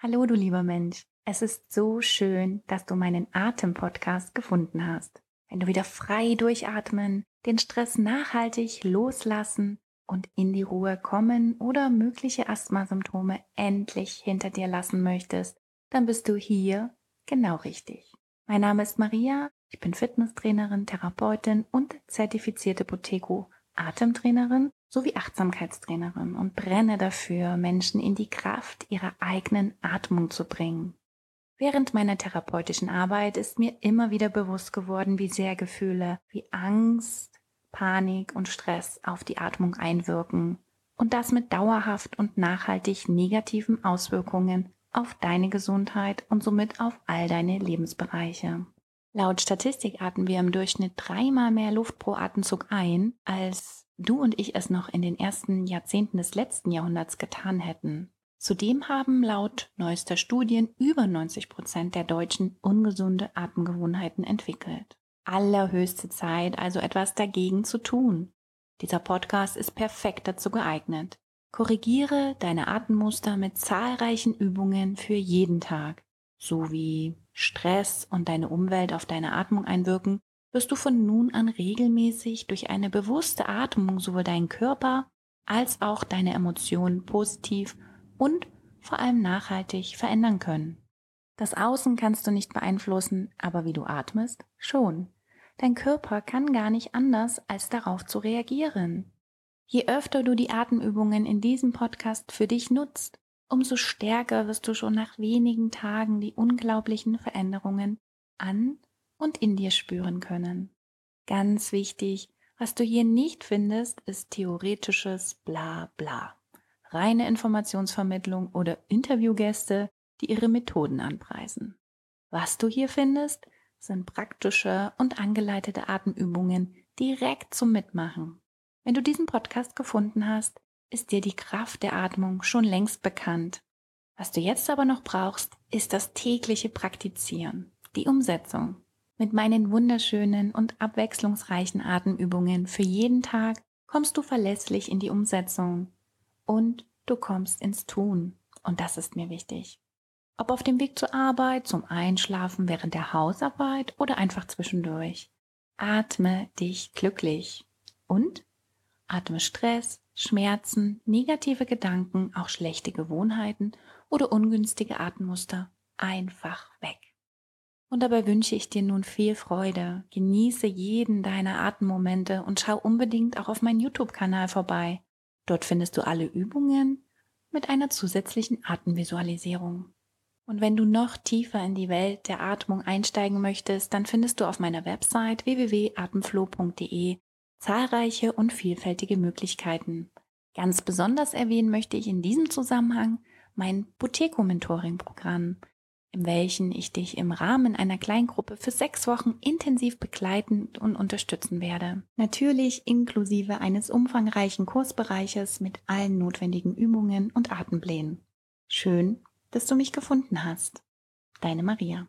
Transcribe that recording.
Hallo, du lieber Mensch. Es ist so schön, dass du meinen Atem-Podcast gefunden hast. Wenn du wieder frei durchatmen, den Stress nachhaltig loslassen und in die Ruhe kommen oder mögliche Asthmasymptome endlich hinter dir lassen möchtest, dann bist du hier genau richtig. Mein Name ist Maria, ich bin Fitnesstrainerin, Therapeutin und zertifizierte Boteco Atemtrainerin sowie Achtsamkeitstrainerin und brenne dafür, Menschen in die Kraft ihrer eigenen Atmung zu bringen. Während meiner therapeutischen Arbeit ist mir immer wieder bewusst geworden, wie sehr Gefühle wie Angst, Panik und Stress auf die Atmung einwirken und das mit dauerhaft und nachhaltig negativen Auswirkungen auf deine Gesundheit und somit auf all deine Lebensbereiche. Laut Statistik atmen wir im Durchschnitt dreimal mehr Luft pro Atemzug ein, als du und ich es noch in den ersten Jahrzehnten des letzten Jahrhunderts getan hätten. Zudem haben laut neuester Studien über 90 Prozent der Deutschen ungesunde Atemgewohnheiten entwickelt. Allerhöchste Zeit, also etwas dagegen zu tun. Dieser Podcast ist perfekt dazu geeignet. Korrigiere deine Atemmuster mit zahlreichen Übungen für jeden Tag. So wie Stress und deine Umwelt auf deine Atmung einwirken, wirst du von nun an regelmäßig durch eine bewusste Atmung sowohl deinen Körper als auch deine Emotionen positiv und vor allem nachhaltig verändern können. Das Außen kannst du nicht beeinflussen, aber wie du atmest, schon. Dein Körper kann gar nicht anders, als darauf zu reagieren. Je öfter du die Atemübungen in diesem Podcast für dich nutzt, umso stärker wirst du schon nach wenigen Tagen die unglaublichen Veränderungen an und in dir spüren können. Ganz wichtig, was du hier nicht findest, ist theoretisches Bla bla. Reine Informationsvermittlung oder Interviewgäste, die ihre Methoden anpreisen. Was du hier findest, sind praktische und angeleitete Atemübungen direkt zum Mitmachen. Wenn du diesen Podcast gefunden hast, ist dir die Kraft der Atmung schon längst bekannt. Was du jetzt aber noch brauchst, ist das tägliche Praktizieren, die Umsetzung. Mit meinen wunderschönen und abwechslungsreichen Atemübungen für jeden Tag kommst du verlässlich in die Umsetzung und du kommst ins Tun. Und das ist mir wichtig. Ob auf dem Weg zur Arbeit, zum Einschlafen, während der Hausarbeit oder einfach zwischendurch. Atme dich glücklich. Und atme Stress, Schmerzen, negative Gedanken, auch schlechte Gewohnheiten oder ungünstige Atemmuster einfach weg. Und dabei wünsche ich dir nun viel Freude. Genieße jeden deiner Atemmomente und schau unbedingt auch auf meinen YouTube-Kanal vorbei. Dort findest du alle Übungen mit einer zusätzlichen Atemvisualisierung. Und wenn du noch tiefer in die Welt der Atmung einsteigen möchtest, dann findest du auf meiner Website www.atemflow.de zahlreiche und vielfältige Möglichkeiten. Ganz besonders erwähnen möchte ich in diesem Zusammenhang mein Boteco-Mentoring-Programm, in welchen ich dich im Rahmen einer Kleingruppe für sechs Wochen intensiv begleiten und unterstützen werde. Natürlich inklusive eines umfangreichen Kursbereiches mit allen notwendigen Übungen und Atemplänen. Schön, dass du mich gefunden hast. Deine Maria.